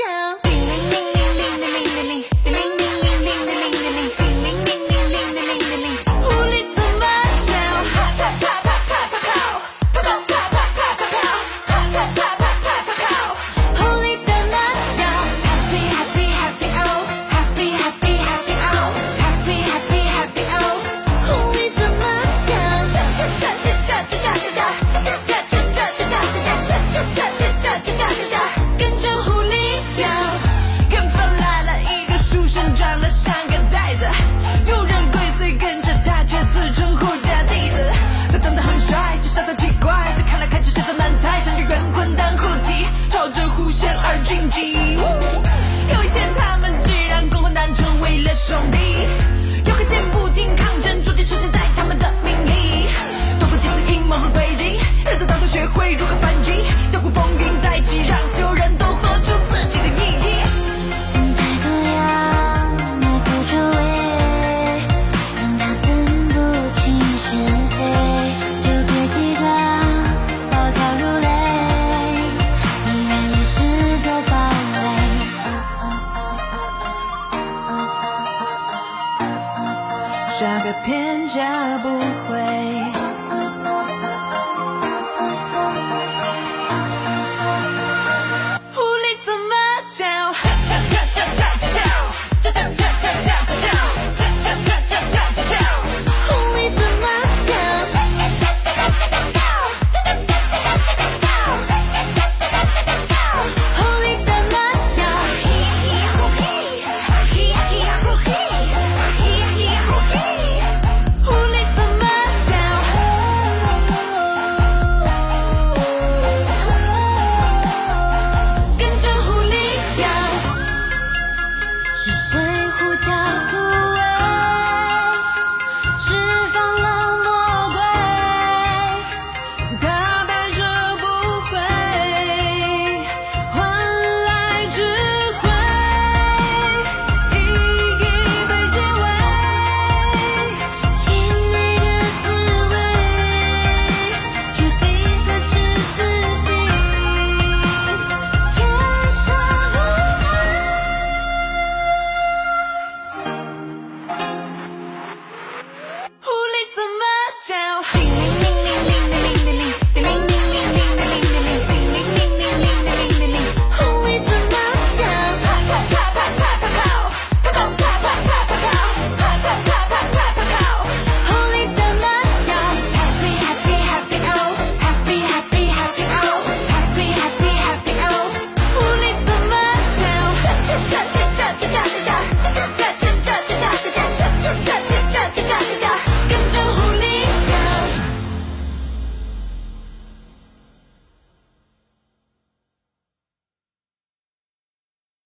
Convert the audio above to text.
show.